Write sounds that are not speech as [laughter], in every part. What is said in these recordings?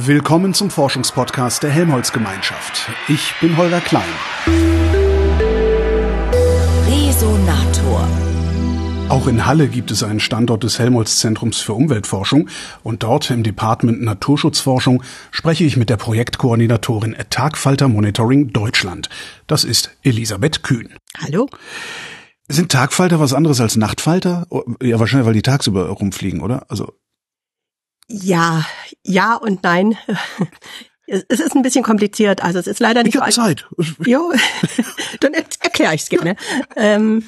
Willkommen zum Forschungspodcast der Helmholtz-Gemeinschaft. Ich bin Holger Klein. Resonator. Auch in Halle gibt es einen Standort des Helmholtz-Zentrums für Umweltforschung und dort im Department Naturschutzforschung spreche ich mit der Projektkoordinatorin Tagfalter Monitoring Deutschland. Das ist Elisabeth Kühn. Hallo. Sind Tagfalter was anderes als Nachtfalter? Oh, ja, wahrscheinlich, weil die tagsüber rumfliegen, oder? Also ja, ja und nein. [laughs] Es ist ein bisschen kompliziert, also es ist leider nicht ich so Zeit. [laughs] Jo, [laughs] dann erkläre ich es gerne. Ähm,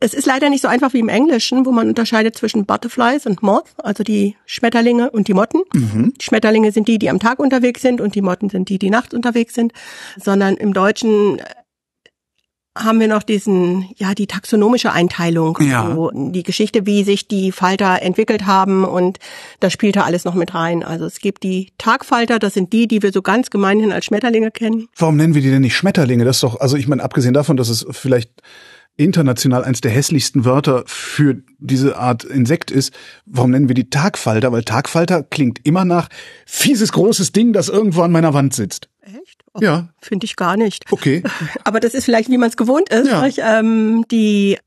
es ist leider nicht so einfach wie im Englischen, wo man unterscheidet zwischen Butterflies und Moths, also die Schmetterlinge und die Motten. Mhm. Die Schmetterlinge sind die, die am Tag unterwegs sind und die Motten sind die, die nachts unterwegs sind, sondern im Deutschen haben wir noch diesen, ja, die taxonomische Einteilung, ja. so die Geschichte, wie sich die Falter entwickelt haben und da spielt da alles noch mit rein. Also es gibt die Tagfalter, das sind die, die wir so ganz gemeinhin als Schmetterlinge kennen. Warum nennen wir die denn nicht Schmetterlinge? Das ist doch, also ich meine, abgesehen davon, dass es vielleicht international eins der hässlichsten Wörter für diese Art Insekt ist, warum nennen wir die Tagfalter? Weil Tagfalter klingt immer nach fieses großes Ding, das irgendwo an meiner Wand sitzt. Ja. [laughs] Finde ich gar nicht. Okay. [laughs] Aber das ist vielleicht, wie man es gewohnt ist. Ja. Nicht? Ähm, die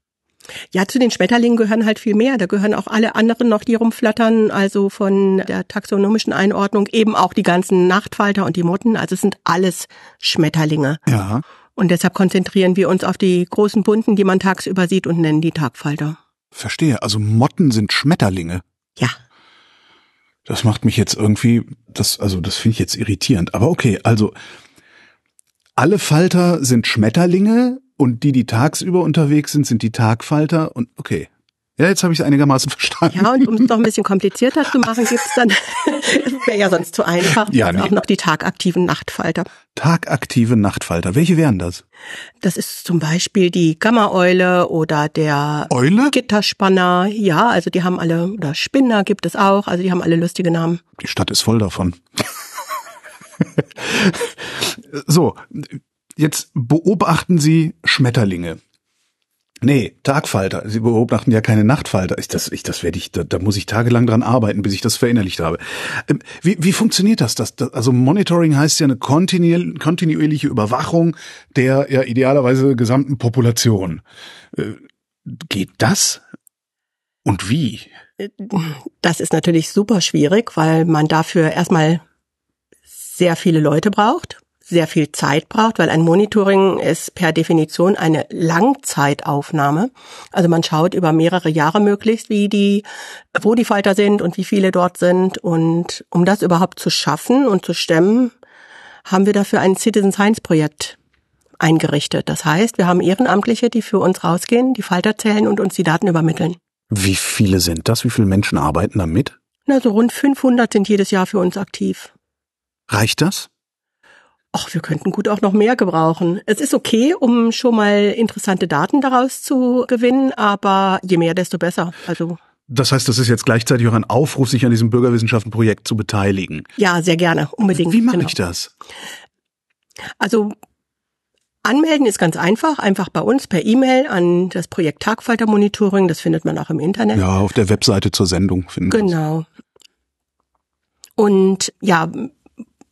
ja, zu den Schmetterlingen gehören halt viel mehr. Da gehören auch alle anderen noch, die rumflattern. Also von der taxonomischen Einordnung eben auch die ganzen Nachtfalter und die Motten. Also es sind alles Schmetterlinge. Ja. Und deshalb konzentrieren wir uns auf die großen Bunten, die man tagsüber sieht und nennen die Tagfalter. Verstehe. Also Motten sind Schmetterlinge. Ja. Das macht mich jetzt irgendwie, das, also das finde ich jetzt irritierend. Aber okay, also alle Falter sind Schmetterlinge und die, die tagsüber unterwegs sind, sind die Tagfalter und okay. Ja, jetzt habe ich es einigermaßen [laughs] verstanden. Ja, und um es noch ein bisschen komplizierter zu machen, gibt's dann, [laughs] wäre ja sonst zu einfach, Ja, nee. auch noch die tagaktiven Nachtfalter. Tagaktive Nachtfalter. Welche wären das? Das ist zum Beispiel die Gammaeule oder der Eule? Gitterspanner. Ja, also die haben alle, oder Spinner gibt es auch, also die haben alle lustige Namen. Die Stadt ist voll davon. [laughs] [laughs] so, jetzt beobachten Sie Schmetterlinge. Nee, Tagfalter. Sie beobachten ja keine Nachtfalter. Ich, das, ich, das werde ich, da, da muss ich tagelang dran arbeiten, bis ich das verinnerlicht habe. Ähm, Wie, wie funktioniert das? das, das also Monitoring heißt ja eine kontinuierliche, Überwachung der ja idealerweise gesamten Population. Äh, Geht das? Und wie? Das ist natürlich super schwierig, weil man dafür erstmal sehr viele Leute braucht, sehr viel Zeit braucht, weil ein Monitoring ist per Definition eine Langzeitaufnahme. Also man schaut über mehrere Jahre möglichst, wie die, wo die Falter sind und wie viele dort sind. Und um das überhaupt zu schaffen und zu stemmen, haben wir dafür ein Citizen Science Projekt eingerichtet. Das heißt, wir haben Ehrenamtliche, die für uns rausgehen, die Falter zählen und uns die Daten übermitteln. Wie viele sind das? Wie viele Menschen arbeiten da mit? Na, so rund 500 sind jedes Jahr für uns aktiv. Reicht das? Ach, wir könnten gut auch noch mehr gebrauchen. Es ist okay, um schon mal interessante Daten daraus zu gewinnen, aber je mehr, desto besser. Also Das heißt, das ist jetzt gleichzeitig auch ein Aufruf, sich an diesem Bürgerwissenschaftenprojekt zu beteiligen. ja, sehr gerne, unbedingt. Wie mache genau. ich das? Also anmelden ist ganz einfach, einfach bei uns per E-Mail an das Projekt Tagfalter Monitoring. Das findet man auch im Internet. Ja, auf der Webseite zur Sendung finden. Genau. Und ja,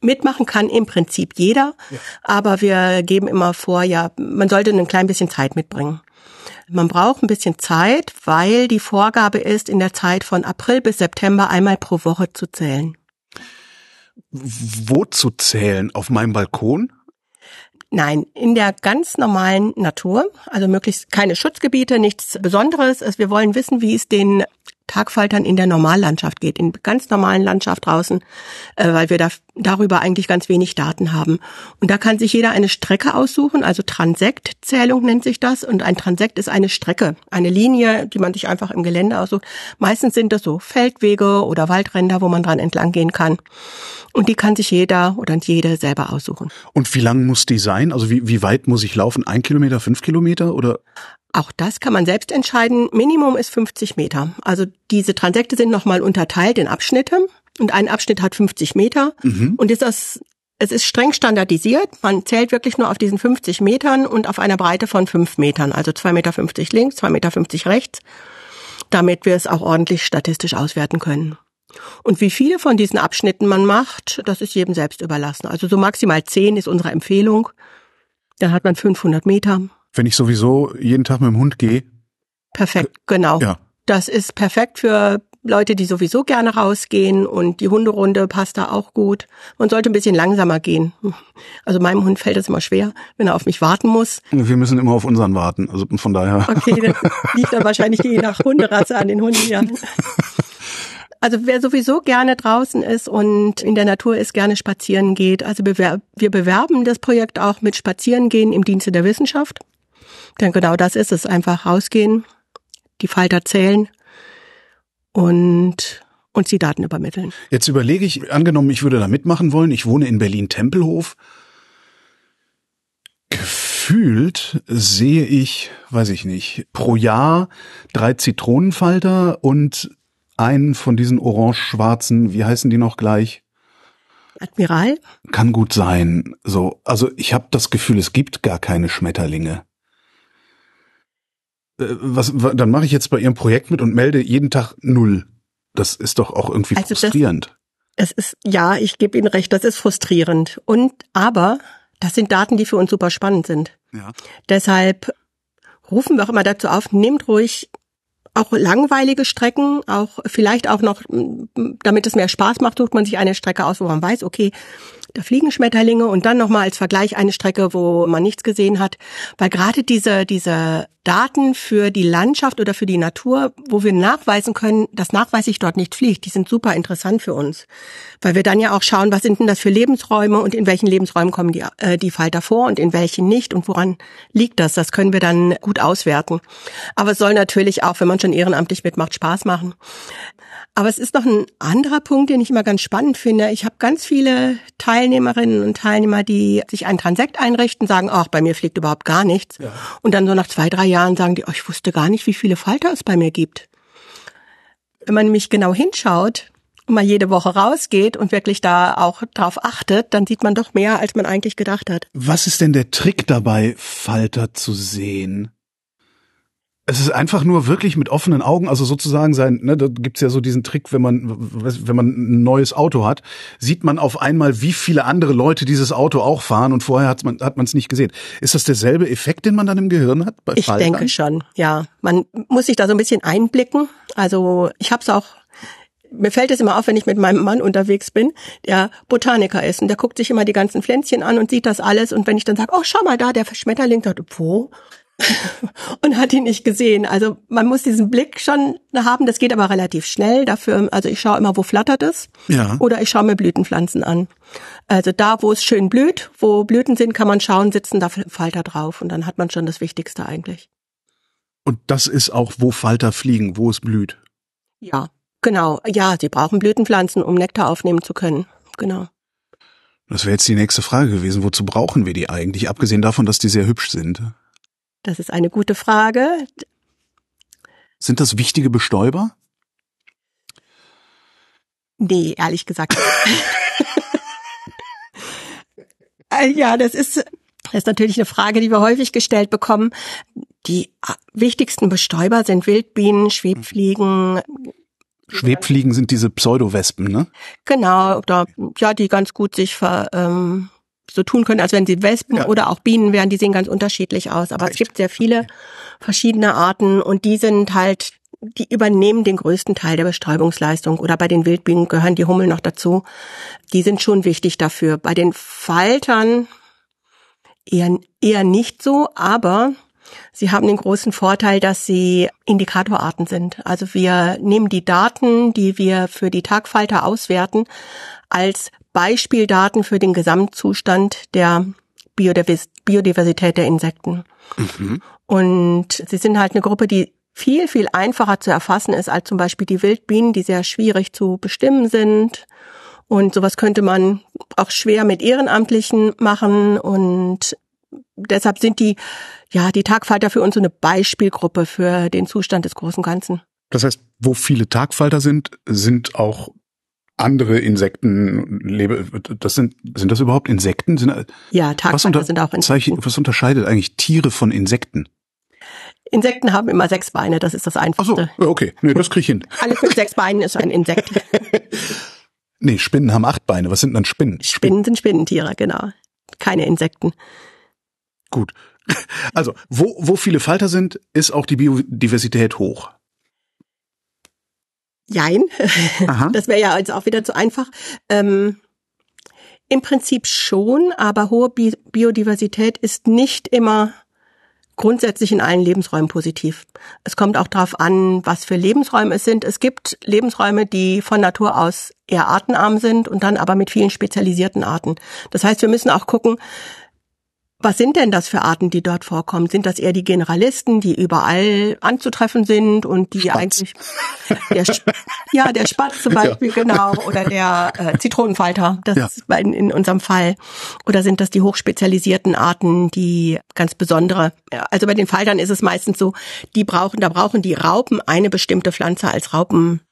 mitmachen kann im Prinzip jeder, aber wir geben immer vor, ja, man sollte ein klein bisschen Zeit mitbringen. Man braucht ein bisschen Zeit, weil die Vorgabe ist, in der Zeit von April bis September einmal pro Woche zu zählen. Wo zu zählen? Auf meinem Balkon? Nein, in der ganz normalen Natur, also möglichst keine Schutzgebiete, nichts Besonderes. Also wir wollen wissen, wie es den Tagfaltern in der Normallandschaft geht, in ganz normalen Landschaft draußen, äh, weil wir da darüber eigentlich ganz wenig Daten haben. Und da kann sich jeder eine Strecke aussuchen, also Transektzählung nennt sich das. Und ein Transekt ist eine Strecke, eine Linie, die man sich einfach im Gelände aussucht. Meistens sind das so Feldwege oder Waldränder, wo man dran entlang gehen kann. Und die kann sich jeder oder jede selber aussuchen. Und wie lang muss die sein? Also wie, wie weit muss ich laufen? Ein Kilometer, fünf Kilometer oder? Auch das kann man selbst entscheiden. Minimum ist 50 Meter. Also diese Transekte sind nochmal unterteilt in Abschnitte und ein Abschnitt hat 50 Meter und ist das es ist streng standardisiert. Man zählt wirklich nur auf diesen 50 Metern und auf einer Breite von 5 Metern, also 2,50 Meter links, 2,50 Meter rechts, damit wir es auch ordentlich statistisch auswerten können. Und wie viele von diesen Abschnitten man macht, das ist jedem selbst überlassen. Also so maximal zehn ist unsere Empfehlung. Dann hat man 500 Meter. Wenn ich sowieso jeden Tag mit dem Hund gehe. Perfekt, genau. Ja. Das ist perfekt für Leute, die sowieso gerne rausgehen und die Hunderunde passt da auch gut. Man sollte ein bisschen langsamer gehen. Also meinem Hund fällt es immer schwer, wenn er auf mich warten muss. Wir müssen immer auf unseren warten. Also von daher. Okay, das [laughs] liegt dann wahrscheinlich je nach Hunderasse an den Hunden. Ja. Also wer sowieso gerne draußen ist und in der Natur ist, gerne spazieren geht. Also wir bewerben das Projekt auch mit Spazierengehen im Dienste der Wissenschaft. Denn genau das ist es. Einfach rausgehen, die Falter zählen und uns die Daten übermitteln. Jetzt überlege ich, angenommen, ich würde da mitmachen wollen. Ich wohne in Berlin-Tempelhof. Gefühlt sehe ich, weiß ich nicht, pro Jahr drei Zitronenfalter und einen von diesen orange-schwarzen, wie heißen die noch gleich? Admiral? Kann gut sein. So, also ich habe das Gefühl, es gibt gar keine Schmetterlinge. Äh, was, dann mache ich jetzt bei Ihrem Projekt mit und melde jeden Tag null. Das ist doch auch irgendwie also frustrierend. Das, es ist, ja, ich gebe Ihnen recht, das ist frustrierend. Und, aber, das sind Daten, die für uns super spannend sind. Ja. Deshalb rufen wir auch immer dazu auf, nehmt ruhig auch langweilige Strecken, auch vielleicht auch noch, damit es mehr Spaß macht, sucht man sich eine Strecke aus, wo man weiß, okay, da fliegen Schmetterlinge und dann nochmal als Vergleich eine Strecke, wo man nichts gesehen hat. Weil gerade diese, diese Daten für die Landschaft oder für die Natur, wo wir nachweisen können, dass nachweislich dort nicht fliegt, die sind super interessant für uns. Weil wir dann ja auch schauen, was sind denn das für Lebensräume und in welchen Lebensräumen kommen die, äh, die Falter vor und in welchen nicht und woran liegt das? Das können wir dann gut auswerten. Aber es soll natürlich auch, wenn man schon ehrenamtlich mitmacht, Spaß machen. Aber es ist noch ein anderer Punkt, den ich immer ganz spannend finde. Ich habe ganz viele Teilnehmerinnen und Teilnehmer, die sich einen Transekt einrichten, sagen, ach, bei mir fliegt überhaupt gar nichts. Ja. Und dann so nach zwei, drei Jahren sagen die, oh, ich wusste gar nicht, wie viele Falter es bei mir gibt. Wenn man nämlich genau hinschaut und mal jede Woche rausgeht und wirklich da auch drauf achtet, dann sieht man doch mehr, als man eigentlich gedacht hat. Was ist denn der Trick dabei, Falter zu sehen? Es ist einfach nur wirklich mit offenen Augen, also sozusagen sein, ne, da gibt's ja so diesen Trick, wenn man, wenn man ein neues Auto hat, sieht man auf einmal, wie viele andere Leute dieses Auto auch fahren und vorher hat man hat man es nicht gesehen. Ist das derselbe Effekt, den man dann im Gehirn hat? Bei ich Faltern? denke schon, ja. Man muss sich da so ein bisschen einblicken. Also ich habe es auch mir fällt es immer auf, wenn ich mit meinem Mann unterwegs bin, der Botaniker ist und der guckt sich immer die ganzen Pflänzchen an und sieht das alles und wenn ich dann sage, oh schau mal da, der Schmetterling, sagt, wo? [laughs] und hat ihn nicht gesehen. Also man muss diesen Blick schon haben. Das geht aber relativ schnell. Dafür, also ich schaue immer, wo flattert es. Ja. Oder ich schaue mir Blütenpflanzen an. Also da, wo es schön blüht, wo Blüten sind, kann man schauen, sitzen da Falter drauf und dann hat man schon das Wichtigste eigentlich. Und das ist auch, wo Falter fliegen, wo es blüht. Ja, genau. Ja, sie brauchen Blütenpflanzen, um Nektar aufnehmen zu können. Genau. Das wäre jetzt die nächste Frage gewesen. Wozu brauchen wir die eigentlich? Abgesehen davon, dass die sehr hübsch sind. Das ist eine gute Frage. Sind das wichtige Bestäuber? Nee, ehrlich gesagt. Äh, ja, das ist, das ist natürlich eine Frage, die wir häufig gestellt bekommen. Die wichtigsten Bestäuber sind Wildbienen, Schwebfliegen. Schwebfliegen sind diese Pseudowespen, ne? Genau, oder ja, die ganz gut sich ver, ähm, so tun können, als wenn sie Wespen ja. oder auch Bienen wären. Die sehen ganz unterschiedlich aus. Aber Echt? es gibt sehr viele verschiedene Arten und die sind halt, die übernehmen den größten Teil der Bestäubungsleistung. Oder bei den Wildbienen gehören die Hummeln noch dazu. Die sind schon wichtig dafür. Bei den Faltern eher, eher nicht so, aber Sie haben den großen Vorteil, dass sie Indikatorarten sind. Also wir nehmen die Daten, die wir für die Tagfalter auswerten, als Beispieldaten für den Gesamtzustand der Biodiversität der Insekten. Mhm. Und sie sind halt eine Gruppe, die viel, viel einfacher zu erfassen ist als zum Beispiel die Wildbienen, die sehr schwierig zu bestimmen sind. Und sowas könnte man auch schwer mit Ehrenamtlichen machen. Und deshalb sind die, ja, die Tagfalter für uns so eine Beispielgruppe für den Zustand des großen Ganzen. Das heißt, wo viele Tagfalter sind, sind auch andere Insekten lebe. Das sind sind das überhaupt Insekten? Sind, ja, Tagfalter sind auch Insekten. Was unterscheidet eigentlich Tiere von Insekten? Insekten haben immer sechs Beine, das ist das Ach so, Einfachste. okay. Nee, das krieg ich hin. Alles mit sechs Beinen ist ein Insekt. [laughs] Nee, Spinnen haben acht Beine. Was sind dann Spinnen? Spinnen sind Spinnentiere, genau. Keine Insekten. Gut. Also, wo, wo viele Falter sind, ist auch die Biodiversität hoch. Jein. Aha. Das wäre ja jetzt auch wieder zu einfach. Ähm, Im Prinzip schon, aber hohe Bi Biodiversität ist nicht immer grundsätzlich in allen Lebensräumen positiv. Es kommt auch darauf an, was für Lebensräume es sind. Es gibt Lebensräume, die von Natur aus eher artenarm sind und dann aber mit vielen spezialisierten Arten. Das heißt, wir müssen auch gucken, was sind denn das für Arten, die dort vorkommen? Sind das eher die Generalisten, die überall anzutreffen sind und die Spatz. eigentlich der, ja der Spatz zum [laughs] Beispiel genau oder der äh, Zitronenfalter, das Ja. ist in, in unserem Fall oder sind das die hochspezialisierten Arten, die ganz besondere? Ja, Also bei den Faltern ist es meistens so, die brauchen, da brauchen die Raupen eine bestimmte Pflanze als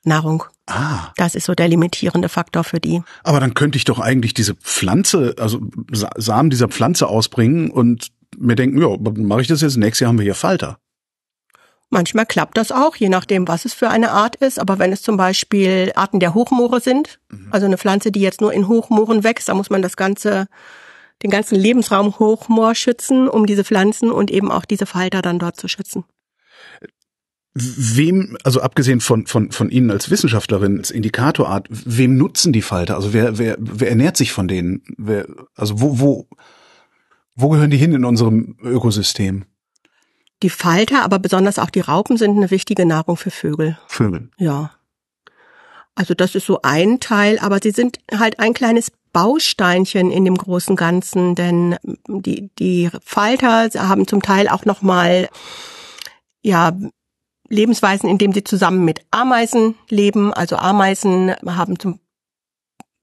Raupennahrung. Ah, Das ist so der limitierende Faktor für die. aber dann könnte ich doch eigentlich diese Pflanze, also Sa Samen dieser Pflanze ausbringen und mir denken, ja, mache ich das jetzt, nächstes Jahr haben wir hier Falter. Manchmal klappt das auch, je nachdem, was es für eine Art ist. Aber wenn es zum Beispiel Arten der Hochmoore sind, also eine Pflanze, die jetzt nur in Hochmooren wächst, da muss man das ganze, den ganzen Lebensraum Hochmoor schützen, um diese Pflanzen und eben auch diese Falter dann dort zu schützen. Wem, also abgesehen von, von, von Ihnen als Wissenschaftlerin, als Indikatorart, wem nutzen die Falter? Also wer, wer, wer ernährt sich von denen? Wer, also wo, wo, wo gehören die hin in unserem Ökosystem? Die Falter, aber besonders auch die Raupen sind eine wichtige Nahrung für Vögel. Vögel. Ja. Also das ist so ein Teil, aber sie sind halt ein kleines Bausteinchen in dem großen Ganzen, denn die, die Falter haben zum Teil auch nochmal, ja, Lebensweisen, in denen sie zusammen mit Ameisen leben. Also Ameisen haben zum,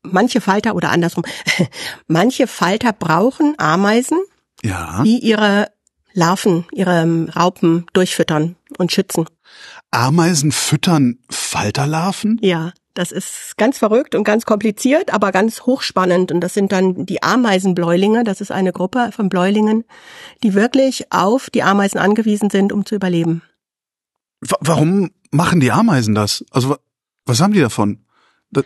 manche Falter oder andersrum, [laughs] manche Falter brauchen Ameisen, Ja. die ihre Larven, ihre Raupen durchfüttern und schützen. Ameisen füttern Falterlarven? Ja, das ist ganz verrückt und ganz kompliziert, aber ganz hochspannend. Und das sind dann die Ameisenbläulinge. Das ist eine Gruppe von Bläulingen, die wirklich auf die Ameisen angewiesen sind, um zu überleben. Wa- Warum machen die Ameisen das? Also wa- was haben die davon? Das,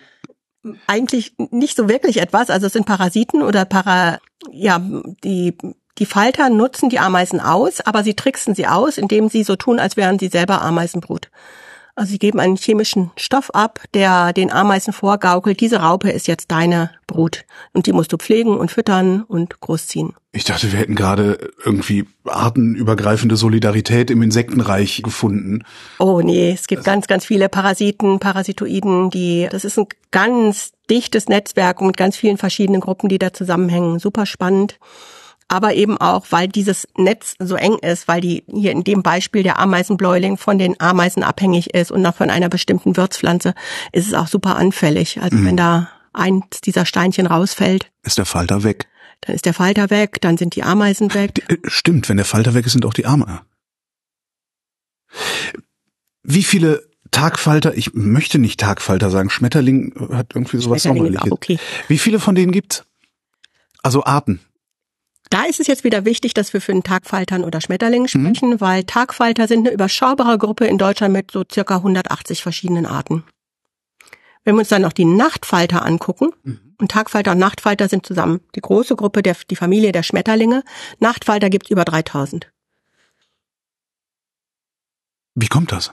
Eigentlich nicht so wirklich etwas. Also es sind Parasiten oder Para, ja, die, die Falter nutzen die Ameisen aus, aber sie tricksen sie aus, indem sie so tun, als wären sie selber Ameisenbrut. Also sie geben einen chemischen Stoff ab, der den Ameisen vorgaukelt, diese Raupe ist jetzt deine Brut. Und die musst du pflegen und füttern und großziehen. ich dachte, wir hätten gerade irgendwie artenübergreifende Solidarität im Insektenreich gefunden. Oh nee, es gibt ganz, ganz viele Parasiten, Parasitoiden, die, das ist ein ganz dichtes Netzwerk mit ganz vielen verschiedenen Gruppen, die da zusammenhängen. Super spannend. Aber eben auch, weil dieses Netz so eng ist, weil die hier in dem Beispiel der Ameisenbläuling von den Ameisen abhängig ist und noch von einer bestimmten Wirtspflanze, ist es auch super anfällig. Also wenn da eins dieser Steinchen rausfällt, Ist der Falter weg? dann ist der Falter weg, dann sind die Ameisen weg. Äh, Stimmt, wenn der Falter weg ist, sind auch die Arme. Wie viele Tagfalter, ich möchte nicht Tagfalter sagen, Schmetterling hat irgendwie sowas Sommerliches. okay. Wie viele von denen gibt's? Also Arten. Da ist es jetzt wieder wichtig, dass wir für den Tagfaltern oder Schmetterlingen Mhm. sprechen, weil Tagfalter sind eine überschaubare Gruppe in Deutschland mit so circa 180 verschiedenen Arten. Wenn wir uns dann noch die Nachtfalter angucken, Mhm. und Tagfalter und Nachtfalter sind zusammen die große Gruppe, der, die Familie der Schmetterlinge. Nachtfalter gibt's über 3000. Wie kommt das?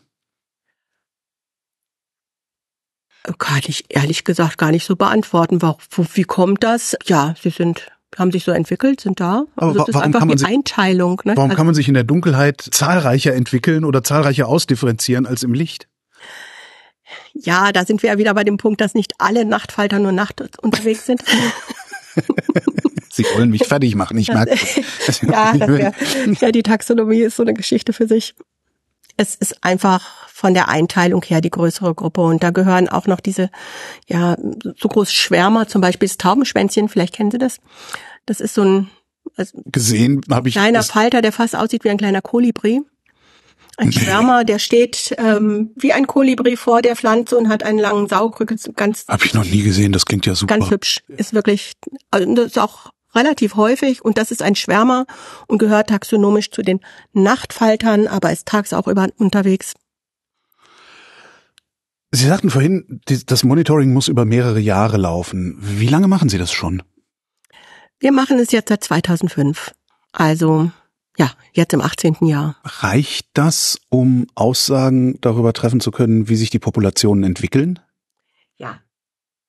Kann ich ehrlich gesagt gar nicht so beantworten. Wo, wo, wie kommt das? Ja, sie sind, haben sich so entwickelt, sind da. Aber Also wa- das ist warum einfach kann man die sich- Einteilung. Ne? Warum Also- kann man sich in der Dunkelheit zahlreicher entwickeln oder zahlreicher ausdifferenzieren als im Licht? Ja, da sind wir ja wieder bei dem Punkt, dass nicht alle Nachtfalter nur Nacht unterwegs sind. [laughs] Sie wollen mich fertig machen, ich merke [laughs] das. ja, [laughs] das wär, ja, die Taxonomie ist so eine Geschichte für sich. Es ist einfach von der Einteilung her die größere Gruppe und da gehören auch noch diese, ja, so große Schwärmer, zum Beispiel das Taubenschwänzchen, vielleicht kennen Sie das. Das ist so ein also Gesehen habe ich. kleiner Falter, der fast aussieht wie ein kleiner Kolibri. Ein Schwärmer, der steht ähm, wie ein Kolibri vor der Pflanze und hat einen langen Saugrücken, ganz Hab ich noch nie gesehen, das klingt ja super. Ganz hübsch. Ist wirklich, also das ist auch relativ häufig und das ist ein Schwärmer und gehört taxonomisch zu den Nachtfaltern, aber ist tags auch über unterwegs. Sie sagten vorhin, das Monitoring muss über mehrere Jahre laufen. Wie lange machen Sie das schon? Wir machen es jetzt seit 2005. Also ja, jetzt im 18. Jahr. Reicht das, um Aussagen darüber treffen zu können, wie sich die Populationen entwickeln? Ja.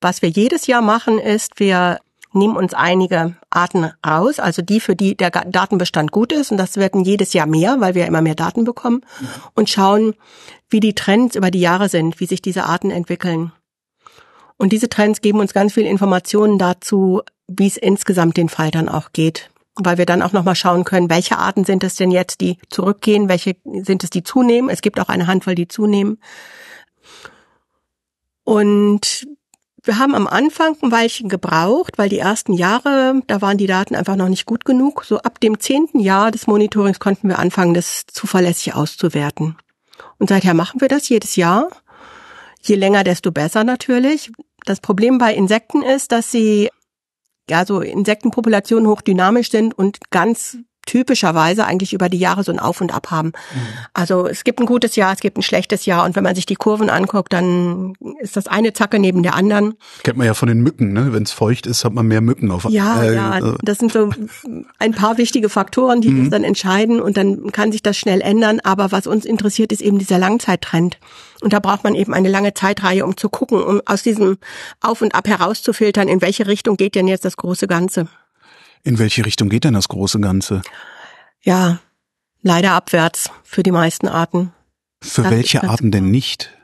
Was wir jedes Jahr machen, ist, wir nehmen uns einige Arten raus, also die, für die der Datenbestand gut ist, und das werden jedes Jahr mehr, weil wir immer mehr Daten bekommen, mhm. und schauen, wie die Trends über die Jahre sind, wie sich diese Arten entwickeln. Und diese Trends geben uns ganz viel Informationen dazu, wie es insgesamt den Faltern auch geht weil wir dann auch nochmal schauen können, welche Arten sind es denn jetzt, die zurückgehen, welche sind es, die zunehmen. Es gibt auch eine Handvoll, die zunehmen. Und wir haben am Anfang ein Weilchen gebraucht, weil die ersten Jahre, da waren die Daten einfach noch nicht gut genug. So ab dem zehnten Jahr des Monitorings konnten wir anfangen, das zuverlässig auszuwerten. Und seither machen wir das jedes Jahr. Je länger, desto besser natürlich. Das Problem bei Insekten ist, dass sie ja so Insektenpopulationen hochdynamisch sind und ganz typischerweise eigentlich über die Jahre so ein Auf und Ab haben. Mhm. Also es gibt ein gutes Jahr, es gibt ein schlechtes Jahr und wenn man sich die Kurven anguckt, dann ist das eine Zacke neben der anderen. Kennt man ja von den Mücken, ne? Wenn es feucht ist, hat man mehr Mücken auf. Ja, äh, ja, äh. das sind so ein paar wichtige Faktoren, die mhm. das dann entscheiden und dann kann sich das schnell ändern. Aber was uns interessiert, ist eben dieser Langzeittrend. Und da braucht man eben eine lange Zeitreihe, um zu gucken, um aus diesem Auf und Ab herauszufiltern, in welche Richtung geht denn jetzt das große Ganze. In welche Richtung geht denn das große Ganze? Ja, leider abwärts für die meisten Arten. Für das welche Arten denn nicht?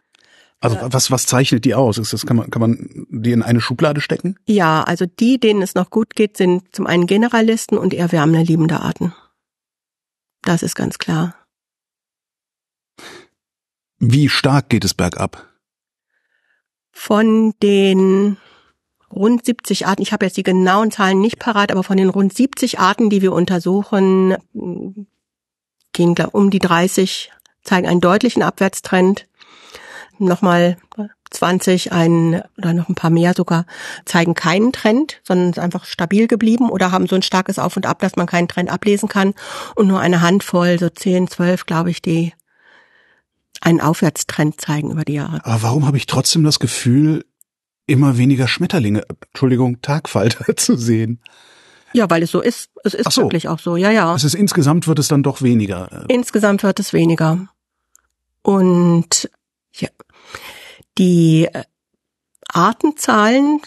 Also was, was zeichnet die aus? Ist das, kann man, kann man die in eine Schublade stecken? Ja, also die, denen es noch gut geht, sind zum einen Generalisten und eher wärmeliebende Arten. Das ist ganz klar. Wie stark geht es bergab? Von den rund 70 Arten, ich habe jetzt die genauen Zahlen nicht parat, aber von den rund 70 Arten, die wir untersuchen, gehen glaub, um die 30, zeigen einen deutlichen Abwärtstrend. Nochmal 20, ein oder noch ein paar mehr sogar, zeigen keinen Trend, sondern sind einfach stabil geblieben oder haben so ein starkes Auf und Ab, dass man keinen Trend ablesen kann. Und nur eine Handvoll, so 10, 12, glaube ich, die einen Aufwärtstrend zeigen über die Jahre. Aber warum habe ich trotzdem das Gefühl, immer weniger Schmetterlinge, Entschuldigung, Tagfalter [laughs] zu sehen. Ja, weil es so ist. Es ist so. wirklich auch so, ja, ja. Es ist insgesamt wird es dann doch weniger. Insgesamt wird es weniger. Und ja, die äh, Artenzahlen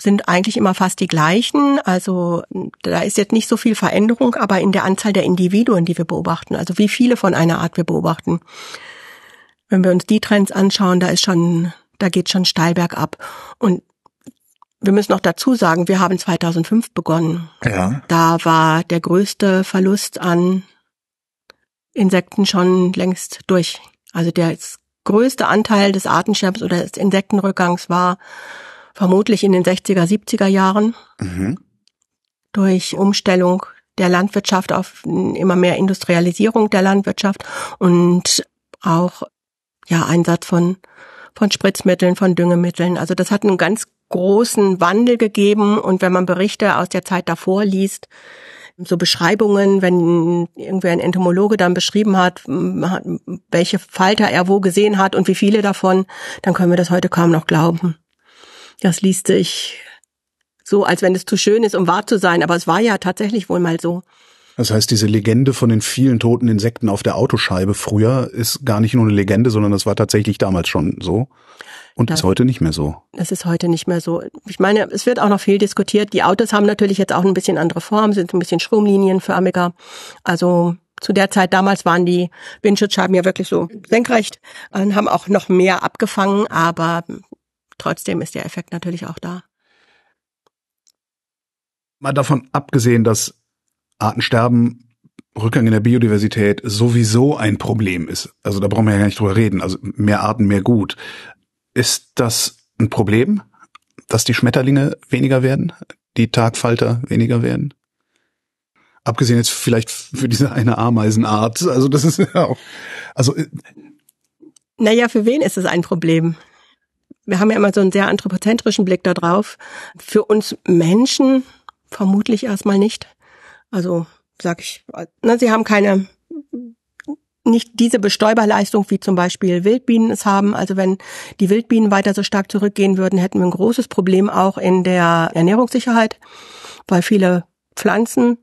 sind eigentlich immer fast die gleichen. Also da ist jetzt nicht so viel Veränderung, aber in der Anzahl der Individuen, die wir beobachten, also wie viele von einer Art wir beobachten. Wenn wir uns die Trends anschauen, da ist schon da geht schon steil bergab. Und wir müssen noch dazu sagen, wir haben 2005 begonnen. Ja. Da war der größte Verlust an Insekten schon längst durch. Also der größte Anteil des Artensterbens oder des Insektenrückgangs war vermutlich in den 60er, 70er Jahren. Mhm. Durch Umstellung der Landwirtschaft auf immer mehr Industrialisierung der Landwirtschaft und auch ja Einsatz von von Spritzmitteln, von Düngemitteln. Also das hat einen ganz großen Wandel gegeben und wenn man Berichte aus der Zeit davor liest, so Beschreibungen, wenn irgendwer ein Entomologe dann beschrieben hat, welche Falter er wo gesehen hat und wie viele davon, dann können wir das heute kaum noch glauben. Das liest sich so, als wenn es zu schön ist, um wahr zu sein, aber es war ja tatsächlich wohl mal so. Das heißt, diese Legende von den vielen toten Insekten auf der Autoscheibe früher ist gar nicht nur eine Legende, sondern das war tatsächlich damals schon so. Und das, ist heute nicht mehr so. Das ist heute nicht mehr so. Ich meine, es wird auch noch viel diskutiert. Die Autos haben natürlich jetzt auch ein bisschen andere Form, sind ein bisschen stromlinienförmiger. Also zu der Zeit damals waren die Windschutzscheiben ja wirklich so senkrecht und haben auch noch mehr abgefangen, aber trotzdem ist der Effekt natürlich auch da. Mal davon abgesehen, dass Artensterben, Rückgang in der Biodiversität sowieso ein Problem ist. Also da brauchen wir ja gar nicht drüber reden. Also mehr Arten, mehr gut. Ist das ein Problem, dass die Schmetterlinge weniger werden, die Tagfalter weniger werden? Abgesehen jetzt vielleicht für diese eine Ameisenart. Also das ist ja auch, also. Äh, naja, für wen ist es ein Problem? Wir haben ja immer so einen sehr anthropozentrischen Blick da drauf. Für uns Menschen Vermutlich erstmal nicht. Also sag ich, na, sie haben keine nicht diese Bestäuberleistung wie zum Beispiel Wildbienen es haben. Also wenn die Wildbienen weiter so stark zurückgehen würden, hätten wir ein großes Problem auch in der Ernährungssicherheit, weil viele Pflanzen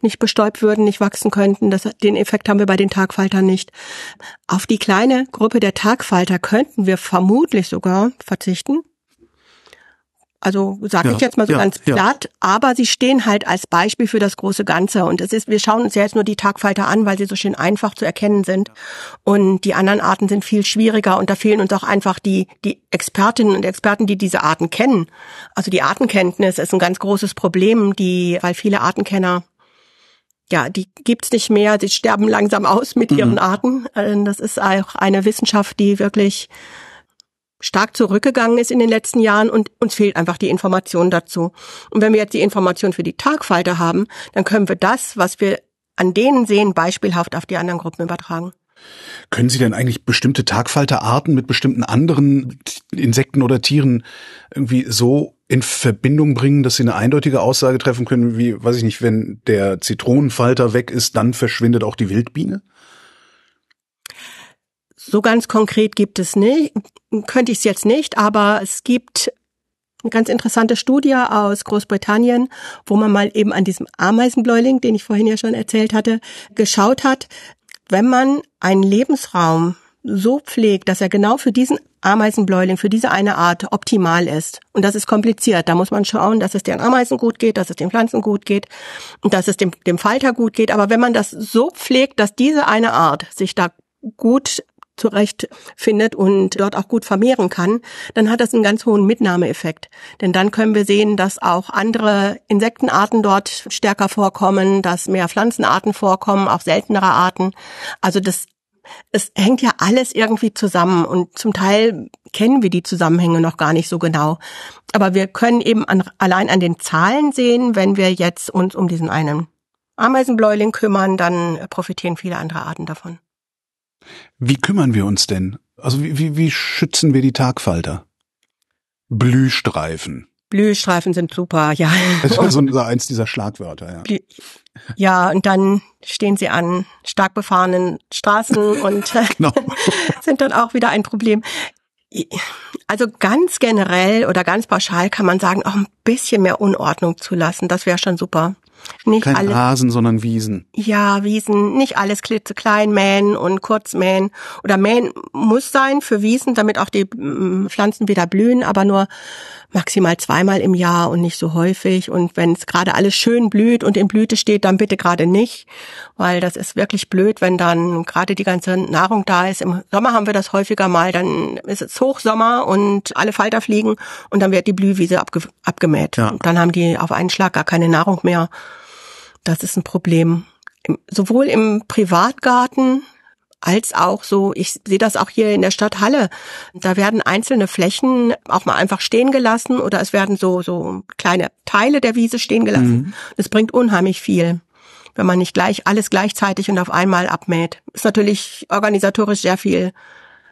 nicht bestäubt würden, nicht wachsen könnten. Das, den Effekt haben wir bei den Tagfaltern nicht. Auf die kleine Gruppe der Tagfalter könnten wir vermutlich sogar verzichten. Also sage ja, ich jetzt mal so ja, ganz platt, ja. aber sie stehen halt als Beispiel für das große Ganze. Und es ist, wir schauen uns ja jetzt nur die Tagfalter an, weil sie so schön einfach zu erkennen sind. Und die anderen Arten sind viel schwieriger und da fehlen uns auch einfach die, die Expertinnen und Experten, die diese Arten kennen. Also die Artenkenntnis ist ein ganz großes Problem, die, weil viele Artenkenner ja, die gibt's nicht mehr. Sie sterben langsam aus mit ihren mhm. Arten. Äh, das ist auch eine Wissenschaft, die wirklich stark zurückgegangen ist in den letzten Jahren und uns fehlt einfach die Information dazu. Und wenn wir jetzt die Information für die Tagfalter haben, dann können wir das, was wir an denen sehen, beispielhaft auf die anderen Gruppen übertragen. Können Sie denn eigentlich bestimmte Tagfalterarten mit bestimmten anderen Insekten oder Tieren irgendwie so in Verbindung bringen, dass Sie eine eindeutige Aussage treffen können, wie, weiß ich nicht, wenn der Zitronenfalter weg ist, dann verschwindet auch die Wildbiene? So ganz konkret gibt es nicht, könnte ich es jetzt nicht, aber es gibt eine ganz interessante Studie aus Großbritannien, wo man mal eben an diesem Ameisenbläuling, den ich vorhin ja schon erzählt hatte, geschaut hat, wenn man einen Lebensraum so pflegt, dass er genau für diesen Ameisenbläuling, für diese eine Art optimal ist. Und das ist kompliziert. Da muss man schauen, dass es den Ameisen gut geht, dass es den Pflanzen gut geht und dass es dem, dem Falter gut geht. Aber wenn man das so pflegt, dass diese eine Art sich da gut zurechtfindet und dort auch gut vermehren kann, dann hat das einen ganz hohen Mitnahmeeffekt. Denn dann können wir sehen, dass auch andere Insektenarten dort stärker vorkommen, dass mehr Pflanzenarten vorkommen, auch seltenere Arten. Also das es hängt ja alles irgendwie zusammen und zum Teil kennen wir die Zusammenhänge noch gar nicht so genau. Aber wir können eben an, allein an den Zahlen sehen, wenn wir jetzt uns um diesen einen Ameisenbläuling kümmern, dann profitieren viele andere Arten davon. Wie kümmern wir uns denn? Also wie, wie, wie schützen wir die Tagfalter? Blühstreifen. Blühstreifen sind super, ja. [laughs] Das ist also eins dieser Schlagwörter, ja. Ja, und dann stehen sie an stark befahrenen Straßen und [laughs] [laughs] genau. sind dann auch wieder ein Problem. Also ganz generell oder ganz pauschal kann man sagen, auch ein bisschen mehr Unordnung zulassen, das wäre schon super. Nicht Kein alles, Rasen, sondern Wiesen. Ja, Wiesen. Nicht alles klitzeklein mähen und kurz mähen. Oder mähen muss sein für Wiesen, damit auch die mm, Pflanzen wieder blühen, aber nur maximal zweimal im Jahr und nicht so häufig. Und wenn es gerade alles schön blüht und in Blüte steht, dann bitte gerade nicht, weil das ist wirklich blöd, wenn dann gerade die ganze Nahrung da ist. Im Sommer haben wir das häufiger mal, dann ist es Hochsommer und alle Falter fliegen und dann wird die Blühwiese abge abgemäht. Ja. Und dann haben die auf einen Schlag gar keine Nahrung mehr. Das ist ein Problem. Sowohl im Privatgarten als auch so, ich sehe das auch hier in der Stadt Halle. Da werden einzelne Flächen auch mal einfach stehen gelassen oder es werden so, so kleine Teile der Wiese stehen gelassen. Mhm. Das bringt unheimlich viel, wenn man nicht gleich alles gleichzeitig und auf einmal abmäht. Ist natürlich organisatorisch sehr viel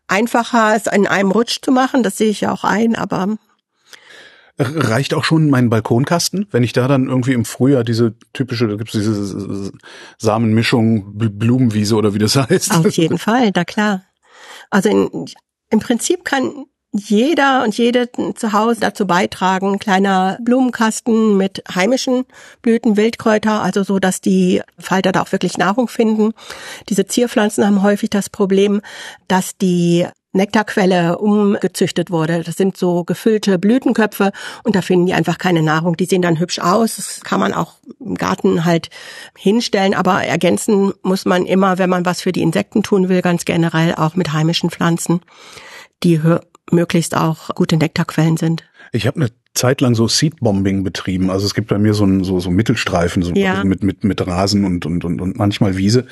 einfacher, es in einem Rutsch zu machen. Das sehe ich ja auch ein, aber Reicht auch schon mein Balkonkasten, wenn ich da dann irgendwie im Frühjahr diese typische, da gibt's diese Samenmischung, Blumenwiese oder wie das [laughs] heißt. Auf jeden Fall, da klar. Also in, im Prinzip kann jeder und jede zu Hause dazu beitragen, kleiner Blumenkasten mit heimischen Blüten, Wildkräuter, also so, dass die Falter da auch wirklich Nahrung finden. Diese Zierpflanzen haben häufig das Problem, dass die Nektarquelle umgezüchtet wurde. Das sind so gefüllte Blütenköpfe und da finden die einfach keine Nahrung. Die sehen dann hübsch aus. Das kann man auch im Garten halt hinstellen, aber ergänzen muss man immer, wenn man was für die Insekten tun will, ganz generell auch mit heimischen Pflanzen, die möglichst auch gute Nektarquellen sind. Ich habe eine Zeit lang so Seedbombing betrieben. Also es gibt bei mir so, ein, so, so Mittelstreifen so ja. mit, mit, mit Rasen und, und, und, und manchmal Wiese.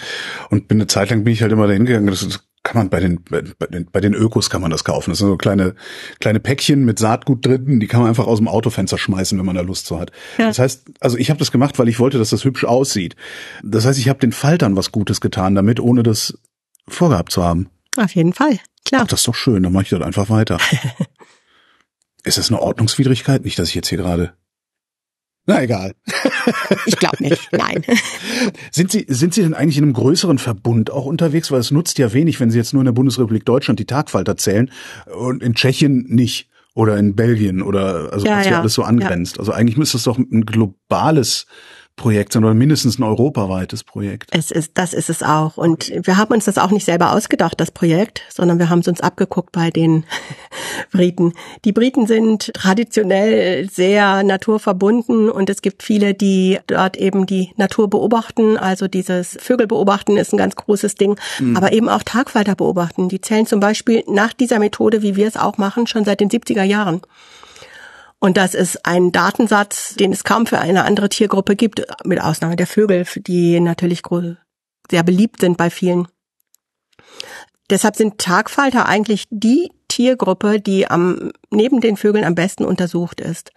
Und bin eine Zeit lang bin ich halt immer dahin gegangen. Das ist kann man bei den, bei den, bei den Ökos kann man das kaufen. Das sind so kleine, kleine Päckchen mit Saatgut drin, die kann man einfach aus dem Autofenster schmeißen, wenn man da Lust zu hat. Ja. Das heißt, also ich habe das gemacht, weil ich wollte, dass das hübsch aussieht. Das heißt, ich habe den Faltern was Gutes getan damit, ohne das vorgehabt zu haben. Auf jeden Fall, klar. Ach, das ist doch schön, dann mache ich das einfach weiter. [laughs] ist das eine Ordnungswidrigkeit? Nicht, dass ich jetzt hier gerade Na egal. Ich glaube nicht, nein. [laughs] Sind Sie, sind Sie denn eigentlich in einem größeren Verbund auch unterwegs? Weil es nutzt ja wenig, wenn Sie jetzt nur in der Bundesrepublik Deutschland die Tagfalter zählen und in Tschechien nicht oder in Belgien oder also Ja, ja ja. alles so angrenzt. Also eigentlich müsste es doch ein globales Projekt sein oder mindestens ein europaweites Projekt. Es ist, das ist es auch. Und wir haben uns das auch nicht selber ausgedacht, das Projekt, sondern wir haben es uns abgeguckt bei den [laughs] Briten. Die Briten sind traditionell sehr naturverbunden und es gibt viele, die dort eben die Natur beobachten. Also dieses Vögel beobachten ist ein ganz großes Ding, aber eben auch Tagfalter beobachten. Die zählen zum Beispiel nach dieser Methode, wie wir es auch machen, schon seit den 70er Jahren. Und das ist ein Datensatz, den es kaum für eine andere Tiergruppe gibt, mit Ausnahme der Vögel, die natürlich sehr beliebt sind bei vielen. Deshalb sind Tagfalter eigentlich die Tiergruppe, die am, neben den Vögeln am besten untersucht ist.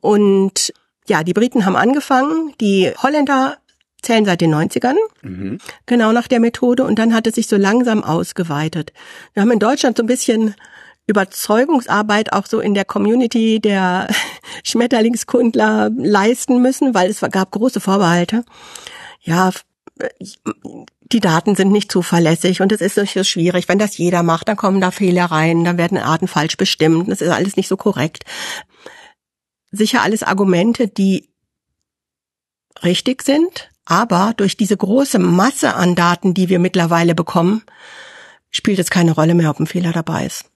Und ja, die Briten haben angefangen, die Holländer zählen seit den 90ern, genau nach der Methode, und dann hat es sich so langsam ausgeweitet. Wir haben in Deutschland so ein bisschen Überzeugungsarbeit auch so in der Community der [laughs] Schmetterlingskundler leisten müssen, weil es gab große Vorbehalte. Ja, die Daten sind nicht zuverlässig und es ist so schwierig. Wenn das jeder macht, dann kommen da Fehler rein, dann werden Arten falsch bestimmt. Das ist alles nicht so korrekt. Sicher alles Argumente, die richtig sind, aber durch diese große Masse an Daten, die wir mittlerweile bekommen, spielt es keine Rolle mehr, ob ein Fehler dabei ist.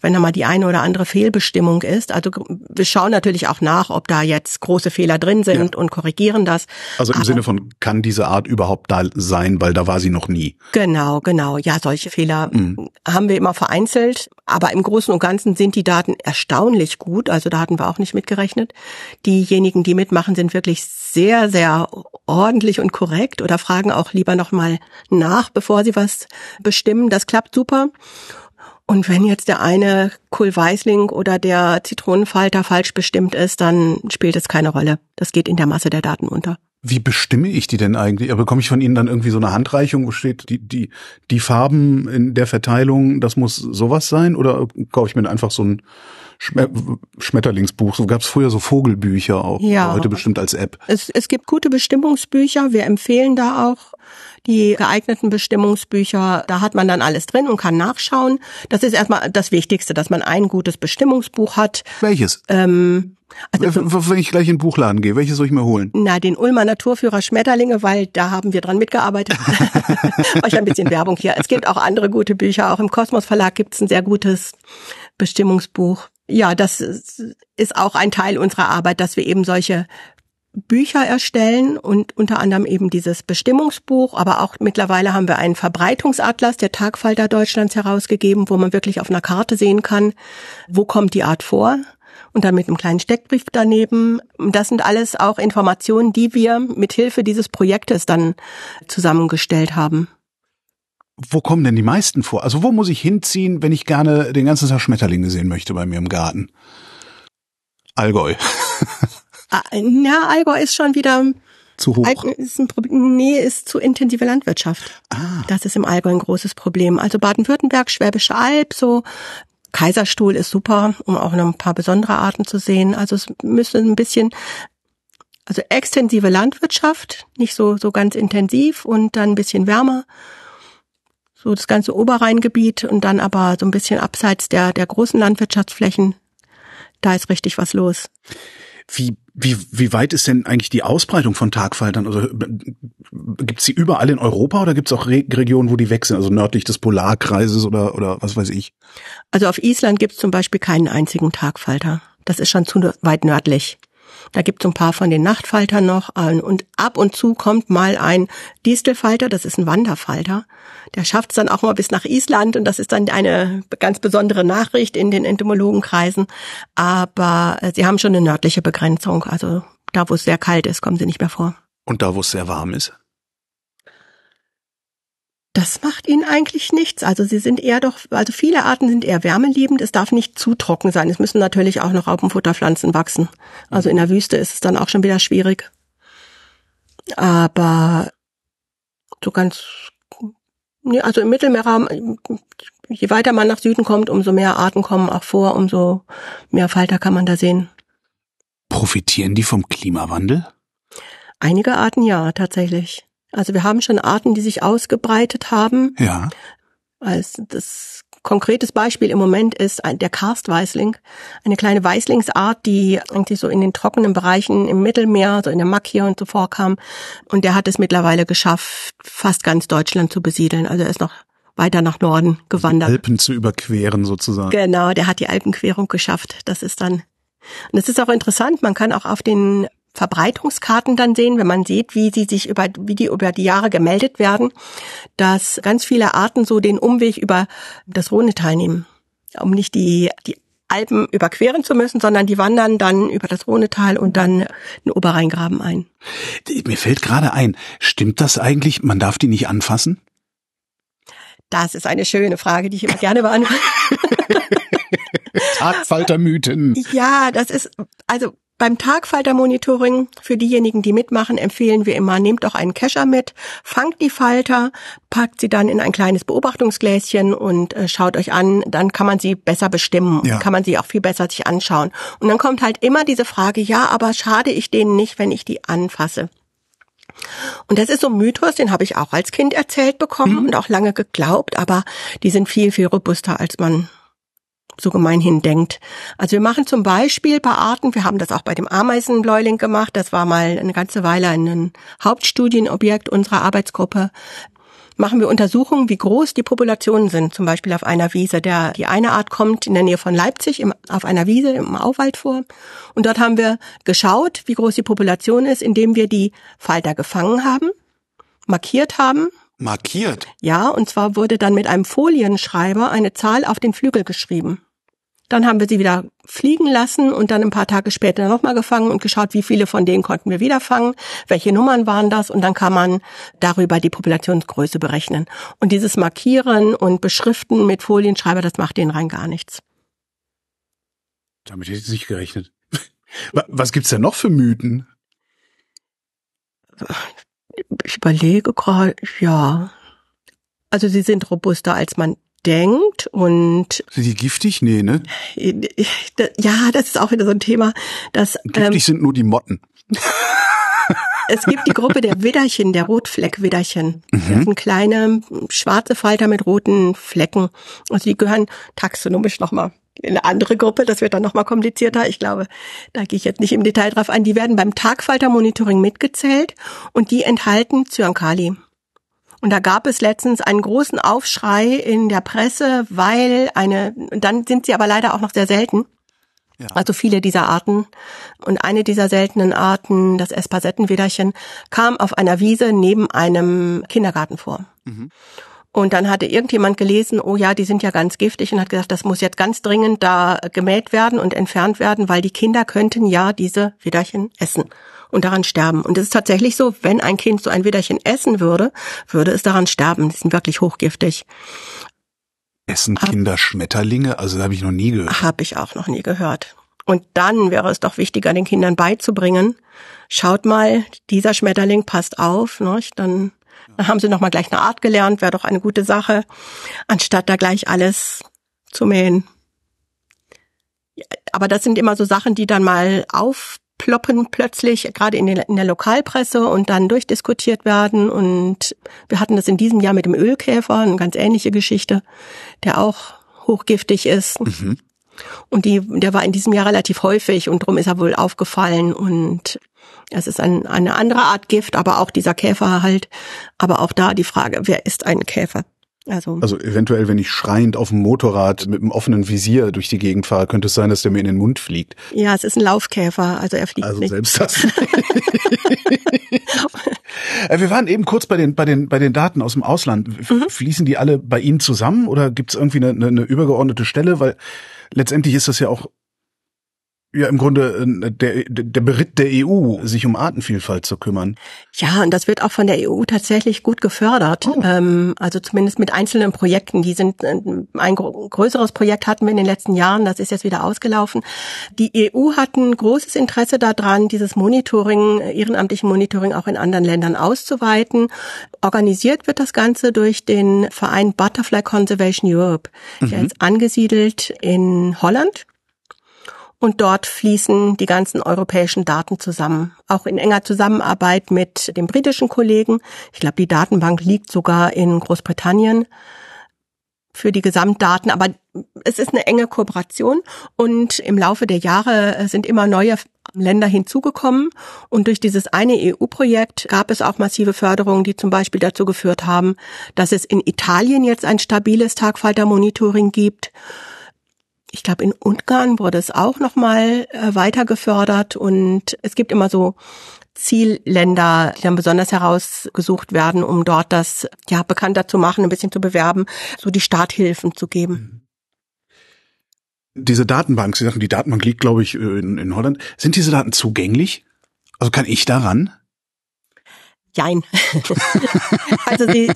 Wenn da mal die eine oder andere Fehlbestimmung ist, also wir schauen natürlich auch nach, ob da jetzt große Fehler drin sind und korrigieren das. Also im Aber- Sinne von, kann diese Art überhaupt da sein, weil da war sie noch nie. Genau, genau. Ja, solche Fehler haben wir immer vereinzelt, aber im Großen und Ganzen sind die Daten erstaunlich gut. Also da hatten wir auch nicht mitgerechnet. Diejenigen, die mitmachen, sind wirklich sehr, sehr ordentlich und korrekt oder fragen auch lieber nochmal nach, bevor sie was bestimmen. Das klappt super. Und wenn jetzt der eine Kohlweißling oder der Zitronenfalter falsch bestimmt ist, dann spielt es keine Rolle. Das geht in der Masse der Daten unter. Wie bestimme ich die denn eigentlich? Bekomme ich von Ihnen dann irgendwie so eine Handreichung, wo steht, die, die, die Farben in der Verteilung, das muss sowas sein? Oder kaufe ich mir einfach so ein Schmetterlingsbuch? So gab es früher so Vogelbücher auch, Ja. heute bestimmt als App. Es, es gibt gute Bestimmungsbücher. Wir empfehlen da auch die geeigneten Bestimmungsbücher. Da hat man dann alles drin und kann nachschauen. Das ist erstmal das Wichtigste, dass man ein gutes Bestimmungsbuch hat. Welches? Ähm, also Wenn ich gleich in den Buchladen gehe, welches soll ich mir holen? na, den Ulmer Naturführer Schmetterlinge, weil da haben wir dran mitgearbeitet. [laughs] Euch ein bisschen Werbung hier. Es gibt auch andere gute Bücher. Auch im Kosmos Verlag gibt es ein sehr gutes Bestimmungsbuch. Ja, das ist auch ein Teil unserer Arbeit, dass wir eben solche Bücher erstellen und unter anderem eben dieses Bestimmungsbuch, aber auch mittlerweile haben wir einen Verbreitungsatlas der Tagfalter Deutschlands herausgegeben, wo man wirklich auf einer Karte sehen kann, wo kommt die Art vor und dann mit einem kleinen Steckbrief daneben. Das sind alles auch Informationen, die wir mit Hilfe dieses Projektes dann zusammengestellt haben. Wo kommen denn die meisten vor? Also wo muss ich hinziehen, wenn ich gerne den ganzen Tag Schmetterlinge sehen möchte bei mir im Garten? Allgäu. [laughs] Ah, Na, Allgäu ist schon wieder Zu hoch. Ist ein Problem. Nee, ist zu intensive Landwirtschaft. Ah. Das ist im Allgäu ein großes Problem. Also Baden-Württemberg, Schwäbische Alb, so Kaiserstuhl ist super, um auch noch ein paar besondere Arten zu sehen. Also es müsste ein bisschen, also extensive Landwirtschaft, nicht so, so ganz intensiv und dann ein bisschen wärmer. So das ganze Oberrheingebiet und dann aber so ein bisschen abseits der, der großen Landwirtschaftsflächen. Da ist richtig was los. Wie, wie, wie weit ist denn eigentlich die Ausbreitung von Tagfaltern? Also gibt es sie überall in Europa oder gibt es auch Re Regionen, wo die weg sind? Also nördlich des Polarkreises oder, oder was weiß ich? Also auf Island gibt es zum Beispiel keinen einzigen Tagfalter. Das ist schon zu weit nördlich. Da gibt es ein paar von den Nachtfaltern noch und ab und zu kommt mal ein Distelfalter, das ist ein Wanderfalter. Der schafft es dann auch mal bis nach Island und das ist dann eine ganz besondere Nachricht in den Entomologenkreisen. Aber äh, sie haben schon eine nördliche Begrenzung. Also da, wo es sehr kalt ist, kommen sie nicht mehr vor. Und da, wo es sehr warm ist? Das macht ihnen eigentlich nichts. Also sie sind eher doch, also viele Arten sind eher wärmeliebend. Es darf nicht zu trocken sein. Es müssen natürlich auch noch Raupenfutterpflanzen wachsen. Also in der Wüste ist es dann auch schon wieder schwierig. Aber so ganz, also im Mittelmeerraum, je weiter man nach Süden kommt, umso mehr Arten kommen auch vor, umso mehr Falter kann man da sehen. Profitieren die vom Klimawandel? Einige Arten ja, tatsächlich. Also wir haben schon Arten, die sich ausgebreitet haben. Ja. Als das konkretes Beispiel im Moment ist der Karstweißling, eine kleine Weißlingsart, die irgendwie so in den trockenen Bereichen im Mittelmeer, so in der Mack hier und so vorkam. Und der hat es mittlerweile geschafft, fast ganz Deutschland zu besiedeln. Also er ist noch weiter nach Norden gewandert. Die Alpen zu überqueren sozusagen. Genau, der hat die Alpenquerung geschafft. Das ist dann und es ist auch interessant, man kann auch auf den Verbreitungskarten dann sehen, wenn man sieht, wie sie sich über, wie die über die Jahre gemeldet werden, dass ganz viele Arten so den Umweg über das Rhonetal nehmen, um nicht die, die Alpen überqueren zu müssen, sondern die wandern dann über das Rhonetal und dann den Oberrheingraben ein. Mir fällt gerade ein, stimmt das eigentlich? Man darf die nicht anfassen? Das ist eine schöne Frage, die ich immer gerne beantworte. [laughs] Tagfaltermythen. Ja, das ist, also beim Tagfaltermonitoring für diejenigen, die mitmachen, empfehlen wir immer, nehmt doch einen Kescher mit, fangt die Falter, packt sie dann in ein kleines Beobachtungsgläschen und äh, schaut euch an, dann kann man sie besser bestimmen, ja. kann man sie auch viel besser sich anschauen. Und dann kommt halt immer diese Frage, ja, aber schade ich denen nicht, wenn ich die anfasse? Und das ist so ein Mythos, den habe ich auch als Kind erzählt bekommen mhm. und auch lange geglaubt, aber die sind viel, viel robuster, als man so gemeinhin denkt. Also wir machen zum Beispiel bei Arten, wir haben das auch bei dem Ameisenbläuling gemacht, das war mal eine ganze Weile ein Hauptstudienobjekt unserer Arbeitsgruppe, machen wir Untersuchungen, wie groß die Populationen sind, zum Beispiel auf einer Wiese. Der, die eine Art kommt in der Nähe von Leipzig im, auf einer Wiese im Auwald vor. Und dort haben wir geschaut, wie groß die Population ist, indem wir die Falter gefangen haben, markiert haben Markiert? Ja, und zwar wurde dann mit einem Folienschreiber eine Zahl auf den Flügel geschrieben. Dann haben wir sie wieder fliegen lassen und dann ein paar Tage später nochmal gefangen und geschaut, wie viele von denen konnten wir wieder fangen, welche Nummern waren das und dann kann man darüber die Populationsgröße berechnen. Und dieses Markieren und Beschriften mit Folienschreiber, das macht denen rein gar nichts. Damit hätte ich nicht gerechnet. Was gibt's denn noch für Mythen? Ich überlege gerade, ja. Also sie sind robuster, als man denkt und sind die giftig? Nee, ne? Ja, das ist auch wieder so ein Thema, dass giftig ähm, sind nur die Motten. es gibt die Gruppe der Widderchen, der Rotfleckwidderchen. Mhm. Das sind kleine schwarze Falter mit roten Flecken. Also die gehören taxonomisch nochmal in eine andere Gruppe. Das wird dann nochmal komplizierter. Ich glaube, da gehe ich jetzt nicht im Detail drauf ein. Die werden beim Tagfaltermonitoring mitgezählt und die enthalten Cyankali. Und da gab es letztens einen großen Aufschrei in der Presse, weil eine, dann sind sie aber leider auch noch sehr selten. Ja. Also viele dieser Arten. Und eine dieser seltenen Arten, das Espasettenwederchen, kam auf einer Wiese neben einem Kindergarten vor. Mhm. Und dann hatte irgendjemand gelesen, oh ja, die sind ja ganz giftig und hat gesagt, das muss jetzt ganz dringend da gemäht werden und entfernt werden, weil die Kinder könnten ja diese Widerchen essen und daran sterben. Und es ist tatsächlich so, wenn ein Kind so ein Widerchen essen würde, würde es daran sterben. Die sind wirklich hochgiftig. Essen Kinder Schmetterlinge? Also das habe ich noch nie gehört. Habe ich auch noch nie gehört. Und dann wäre es doch wichtiger, den Kindern beizubringen, schaut mal, dieser Schmetterling passt auf, ne? dann, dann haben sie noch mal gleich eine Art gelernt, wäre doch eine gute Sache, anstatt da gleich alles zu mähen. Aber das sind immer so Sachen, die dann mal auf ploppen plötzlich gerade in, der Lokalpresse und dann durchdiskutiert werden. Und wir hatten das in diesem Jahr mit dem Ölkäfer, eine ganz ähnliche Geschichte, der auch hochgiftig ist. Mhm. Und die, der war in diesem Jahr relativ häufig und drum ist er wohl aufgefallen und es ist ein, eine andere Art Gift, aber auch dieser Käfer halt. Aber auch da die Frage, wer ist ein Käfer? Also, also eventuell, wenn ich schreiend auf dem Motorrad mit einem offenen Visier durch die Gegend fahre, könnte es sein, dass der mir in den Mund fliegt. Ja, es ist ein Laufkäfer, also er fliegt also nicht. selbst das. [laughs] Äh, wir waren eben kurz bei den bei den bei den Daten aus dem Ausland. Mhm. Fließen die alle bei Ihnen zusammen oder gibt es irgendwie eine, eine, eine übergeordnete Stelle? Weil letztendlich ist das ja auch ja im Grunde äh, der, der Beritt der EU, sich um Artenvielfalt zu kümmern. Ja, und das wird auch von der EU tatsächlich gut gefördert. Oh. Ähm, also zumindest mit einzelnen Projekten. Die sind äh, ein größeres Projekt hatten wir in den letzten Jahren, das ist jetzt wieder ausgelaufen. Die EU hat ein großes Interesse daran, dieses Monitoring, ehrenamtlichen Monitoring auch in anderen Ländern auszuweiten. Organisiert wird das Ganze durch den Verein Butterfly Conservation Europe. Der mhm. ist angesiedelt in Holland Und dort fließen die ganzen europäischen Daten zusammen. Auch in enger Zusammenarbeit mit den britischen Kollegen. Ich glaube, die Datenbank liegt sogar in Großbritannien für die Gesamtdaten, aber es ist eine enge Kooperation und im Laufe der Jahre sind immer neue Länder hinzugekommen und durch dieses eine EU-Projekt gab es auch massive Förderungen, die zum Beispiel dazu geführt haben, dass es in Italien jetzt ein stabiles Tagfalter-Monitoring gibt. Ich glaube, in Ungarn wurde es auch nochmal äh, weiter gefördert und es gibt immer so Zielländer, die dann besonders herausgesucht werden, um dort das ja bekannter zu machen, ein bisschen zu bewerben, so die Starthilfen zu geben. Diese Datenbank, Sie sagten, die Datenbank liegt, glaube ich, in, in Holland. Sind diese Daten zugänglich? Also kann ich daran? Jein. [laughs] also die,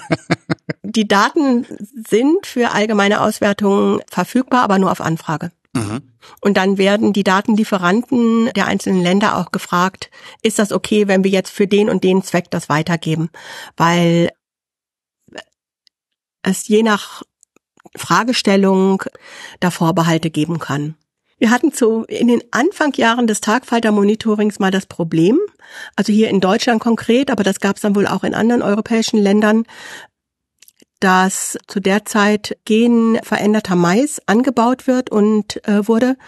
die Daten sind für allgemeine Auswertungen verfügbar, aber nur auf Anfrage. Mhm. Und dann werden die Datenlieferanten der einzelnen Länder auch gefragt, ist das okay, wenn wir jetzt für den und den Zweck das weitergeben? Weil es je nach Fragestellung da Vorbehalte geben kann. Wir hatten zu, in den Anfangsjahren des Tagfalter-Monitorings mal das Problem, also hier in Deutschland konkret, aber das gab es dann wohl auch in anderen europäischen Ländern, dass zu der Zeit genveränderter Mais angebaut wird und äh, wurde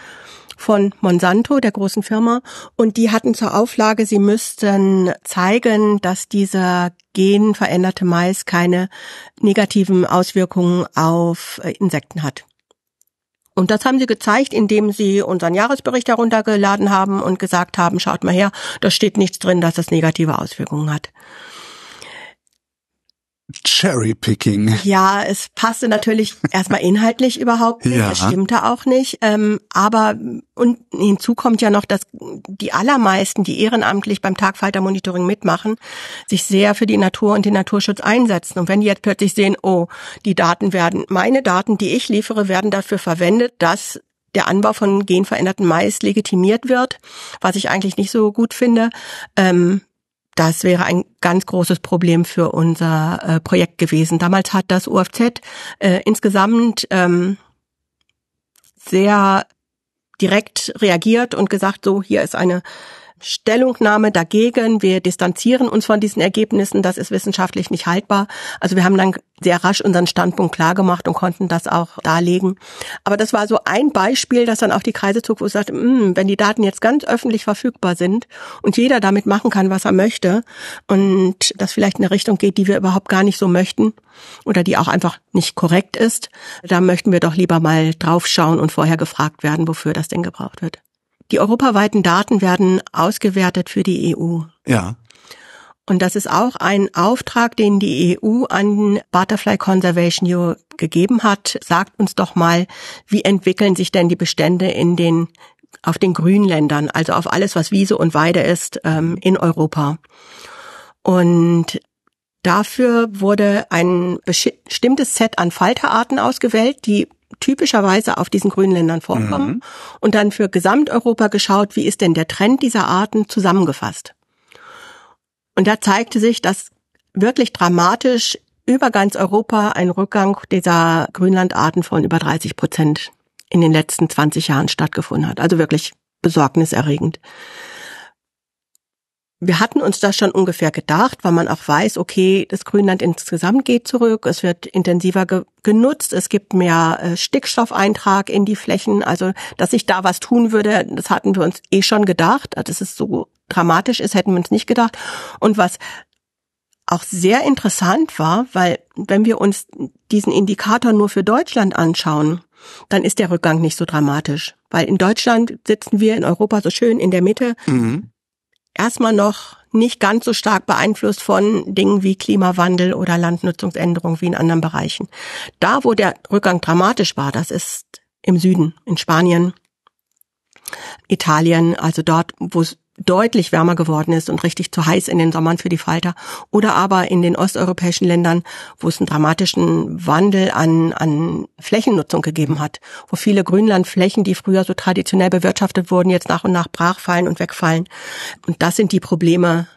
von Monsanto, der großen Firma, und die hatten zur Auflage, sie müssten zeigen, dass dieser genveränderte Mais keine negativen Auswirkungen auf äh, Insekten hat. Und das haben sie gezeigt, indem sie unseren Jahresbericht heruntergeladen haben und gesagt haben, schaut mal her, da steht nichts drin, dass das negative Auswirkungen hat. Cherry-Picking. Ja, es passte natürlich erstmal inhaltlich überhaupt nicht. Ja. Es stimmte auch nicht. Ähm, aber und hinzu kommt ja noch, dass die allermeisten, die ehrenamtlich beim Tagfalter-Monitoring mitmachen, sich sehr für die Natur und den Naturschutz einsetzen. Und wenn die jetzt plötzlich sehen, oh, die Daten werden, meine Daten, die ich liefere, werden dafür verwendet, dass der Anbau von genveränderten Mais legitimiert wird, was ich eigentlich nicht so gut finde, ähm, das wäre ein ganz großes Problem für unser äh, Projekt gewesen. Damals hat das UFZ äh, insgesamt ähm, sehr direkt reagiert und gesagt, so, hier ist eine Stellungnahme dagegen. Wir distanzieren uns von diesen Ergebnissen. Das ist wissenschaftlich nicht haltbar. Also wir haben dann sehr rasch unseren Standpunkt klargemacht und konnten das auch darlegen. Aber das war so ein Beispiel, dass dann auch die Kreise zog, wo es sagte, hm, wenn die Daten jetzt ganz öffentlich verfügbar sind und jeder damit machen kann, was er möchte und das vielleicht in eine Richtung geht, die wir überhaupt gar nicht so möchten oder die auch einfach nicht korrekt ist, da möchten wir doch lieber mal draufschauen und vorher gefragt werden, wofür das denn gebraucht wird. Die europaweiten Daten werden ausgewertet für die EU. Ja. Und das ist auch ein Auftrag, den die EU an Butterfly Conservation Europe gegeben hat. Sagt uns doch mal, wie entwickeln sich denn die Bestände in den auf den Grünländern, also auf alles, was Wiese und Weide ist, ähm, in Europa. Und dafür wurde ein bestimmtes Set an Falterarten ausgewählt, die typischerweise auf diesen Grünländern vorkommen mhm. und dann für Gesamteuropa geschaut, wie ist denn der Trend dieser Arten zusammengefasst. Und da zeigte sich, dass wirklich dramatisch über ganz Europa ein Rückgang dieser Grünlandarten von über 30 Prozent in den letzten 20 Jahren stattgefunden hat. Also wirklich besorgniserregend. Wir hatten uns das schon ungefähr gedacht, weil man auch weiß, okay, das Grünland insgesamt geht zurück, es wird intensiver ge genutzt, es gibt mehr äh, Stickstoffeintrag in die Flächen, also dass sich da was tun würde, das hatten wir uns eh schon gedacht, dass es so dramatisch ist, hätten wir uns nicht gedacht. Und was auch sehr interessant war, weil wenn wir uns diesen Indikator nur für Deutschland anschauen, dann ist der Rückgang nicht so dramatisch. Weil in Deutschland sitzen wir in Europa so schön in der Mitte. Mhm erstmal noch nicht ganz so stark beeinflusst von Dingen wie Klimawandel oder Landnutzungsänderung wie in anderen Bereichen. Da, wo der Rückgang dramatisch war, das ist im Süden, in Spanien, Italien, also dort, wo es deutlich wärmer geworden ist und richtig zu heiß in den Sommern für die Falter oder aber in den osteuropäischen Ländern, wo es einen dramatischen Wandel an, an Flächennutzung gegeben hat, wo viele Grünlandflächen, die früher so traditionell bewirtschaftet wurden, jetzt nach und nach brachfallen und wegfallen. Und das sind die Probleme,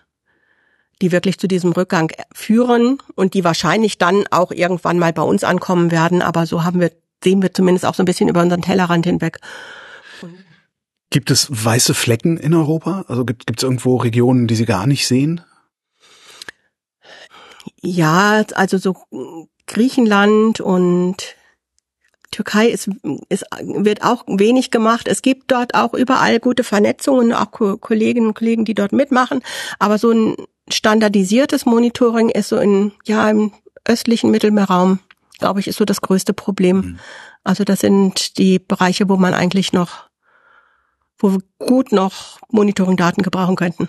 die wirklich zu diesem Rückgang führen und die wahrscheinlich dann auch irgendwann mal bei uns ankommen werden. Aber so haben wir, sehen wir zumindest auch so ein bisschen über unseren Tellerrand hinweg Gibt es weiße Flecken in Europa? Also gibt es irgendwo Regionen, die Sie gar nicht sehen? Ja, also so Griechenland und Türkei ist, ist, wird auch wenig gemacht. Es gibt dort auch überall gute Vernetzungen, auch Kolleginnen und Kollegen, die dort mitmachen. Aber so ein standardisiertes Monitoring ist so in, ja, im östlichen Mittelmeerraum, glaube ich, ist so das größte Problem. Mhm. Also das sind die Bereiche, wo man eigentlich noch wo wir gut noch Monitoring-Daten gebrauchen könnten.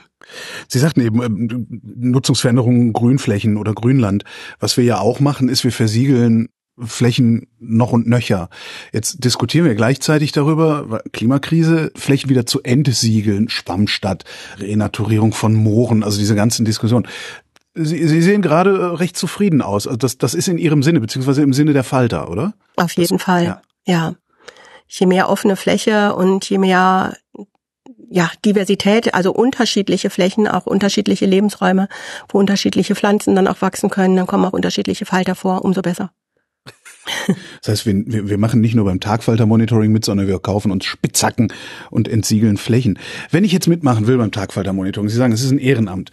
Sie sagten eben ähm, Nutzungsveränderungen Grünflächen oder Grünland. Was wir ja auch machen, ist, wir versiegeln Flächen noch und nöcher. Jetzt diskutieren wir gleichzeitig darüber, Klimakrise, Flächen wieder zu entsiegeln, Schwammstadt, Renaturierung von Mooren, also diese ganzen Diskussionen. Sie, Sie sehen gerade recht zufrieden aus. Also das, das ist in Ihrem Sinne, beziehungsweise im Sinne der Falter, oder? Auf jeden das, Fall, ja. ja je mehr offene Fläche und je mehr ja, Diversität, also unterschiedliche Flächen, auch unterschiedliche Lebensräume, wo unterschiedliche Pflanzen dann auch wachsen können, dann kommen auch unterschiedliche Falter vor, umso besser. [laughs] Das heißt, wir, wir machen nicht nur beim Tagfalter-Monitoring mit, sondern wir kaufen uns Spitzhacken und entsiegeln Flächen. Wenn ich jetzt mitmachen will beim Tagfalter-Monitoring, Sie sagen, es ist ein Ehrenamt,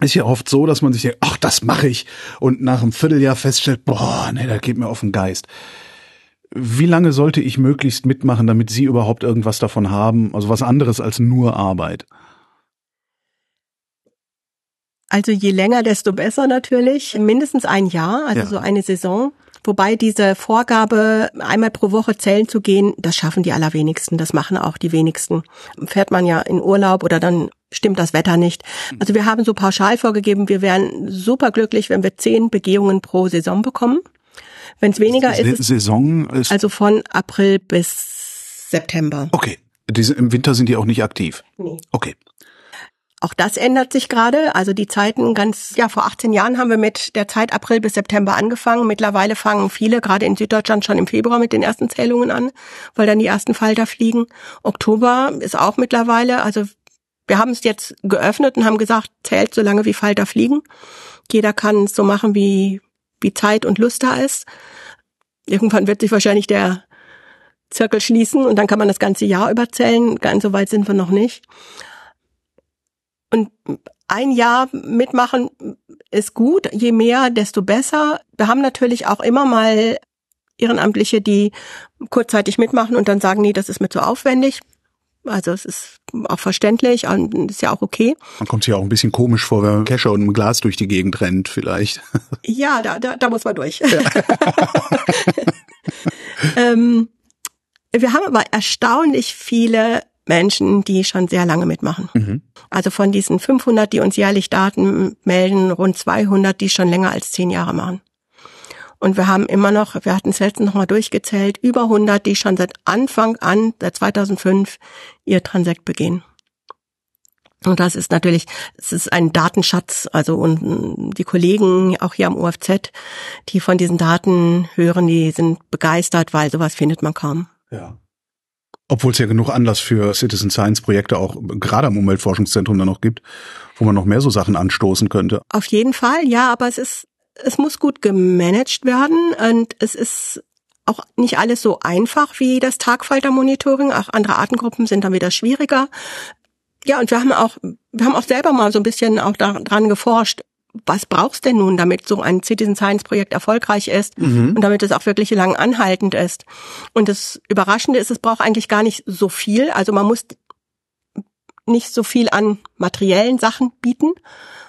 ist ja oft so, dass man sich denkt, ach, das mache ich und nach einem Vierteljahr feststellt, boah, nee, das geht mir auf den Geist. Wie lange sollte ich möglichst mitmachen, damit Sie überhaupt irgendwas davon haben? Also was anderes als nur Arbeit? Also je länger, desto besser natürlich. Mindestens ein Jahr, also ja. so eine Saison. Wobei diese Vorgabe, einmal pro Woche zählen zu gehen, das schaffen die allerwenigsten. Das machen auch die wenigsten. Fährt man ja in Urlaub oder dann stimmt das Wetter nicht. Also wir haben so pauschal vorgegeben, wir wären super glücklich, wenn wir zehn Begehungen pro Saison bekommen. Wenn es weniger ist, Saison ist also von April bis September. Okay, Diese, im Winter sind die auch nicht aktiv. Nee. Okay. Auch das ändert sich gerade. Also die Zeiten ganz, ja, vor 18 Jahren haben wir mit der Zeit April bis September angefangen. Mittlerweile fangen viele, gerade in Süddeutschland, schon im Februar mit den ersten Zählungen an, weil dann die ersten Falter fliegen. Oktober ist auch mittlerweile, also wir haben es jetzt geöffnet und haben gesagt, zählt so lange wie Falter fliegen. Jeder kann es so machen, wie, wie Zeit und Lust da ist. Irgendwann wird sich wahrscheinlich der Zirkel schließen und dann kann man das ganze Jahr überzählen. Ganz so weit sind wir noch nicht. Und ein Jahr mitmachen ist gut. Je mehr, desto besser. Wir haben natürlich auch immer mal Ehrenamtliche, die kurzzeitig mitmachen und dann sagen, nee, das ist mir zu aufwendig. Also es ist auch verständlich und ist ja auch okay. Man kommt sich auch ein bisschen komisch vor, wenn man Kescher und ein Glas durch die Gegend rennt, vielleicht. [laughs] Ja, da, da, da muss man durch. Ja. [laughs] ähm, wir haben aber erstaunlich viele Menschen, die schon sehr lange mitmachen. Mhm. Also von diesen 500, die uns jährlich Daten melden, rund 200, die schon länger als zehn Jahre machen. Und wir haben immer noch, wir hatten es letztens nochmal durchgezählt, über 100, die schon seit Anfang an, seit 2005, ihr Transekt begehen. Und das ist natürlich, es ist ein Datenschatz, also und die Kollegen auch hier am UFZ, die von diesen Daten hören, die sind begeistert, weil sowas findet man kaum. Ja. Obwohl es ja genug Anlass für Citizen Science Projekte auch gerade am Umweltforschungszentrum dann noch gibt, wo man noch mehr so Sachen anstoßen könnte. Auf jeden Fall, ja, aber es ist es muss gut gemanagt werden und es ist auch nicht alles so einfach wie das Tagfalter-Monitoring. Auch andere Artengruppen sind dann wieder schwieriger. Ja, und wir haben auch, wir haben auch selber mal so ein bisschen auch daran geforscht, was brauchst denn nun, damit so ein Citizen Science Projekt erfolgreich ist mhm. und damit es auch wirklich lang anhaltend ist. Und das Überraschende ist, es braucht eigentlich gar nicht so viel. Also man muss nicht so viel an materiellen Sachen bieten,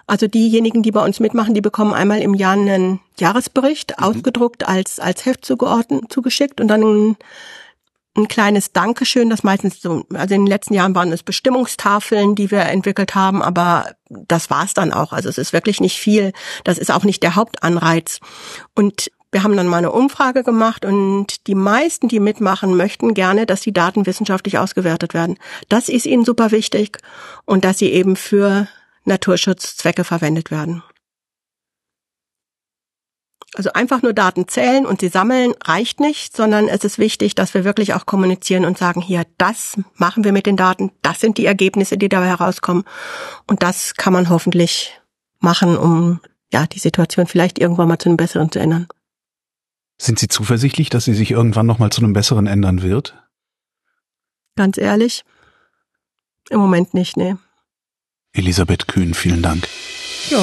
also diejenigen, die bei uns mitmachen, die bekommen einmal im Jahr einen Jahresbericht mhm. ausgedruckt als, als Heft zugeordnet, zugeschickt und dann ein, ein kleines Dankeschön, das meistens so, also in den letzten Jahren waren es Bestimmungstafeln, die wir entwickelt haben, aber das war's dann auch. Also es ist wirklich nicht viel. Das ist auch nicht der Hauptanreiz. Und wir haben dann mal eine Umfrage gemacht und die meisten, die mitmachen, möchten gerne, dass die Daten wissenschaftlich ausgewertet werden. Das ist ihnen super wichtig und dass sie eben für Naturschutzzwecke verwendet werden. Also einfach nur Daten zählen und sie sammeln reicht nicht, sondern es ist wichtig, dass wir wirklich auch kommunizieren und sagen, hier, das machen wir mit den Daten, das sind die Ergebnisse, die dabei herauskommen. Und das kann man hoffentlich machen, um ja die Situation vielleicht irgendwann mal zu einem besseren zu ändern. Sind Sie zuversichtlich, dass sie sich irgendwann noch mal zu einem besseren ändern wird? Ganz ehrlich, im Moment nicht, nee. Elisabeth Kühn, vielen Dank. Ja.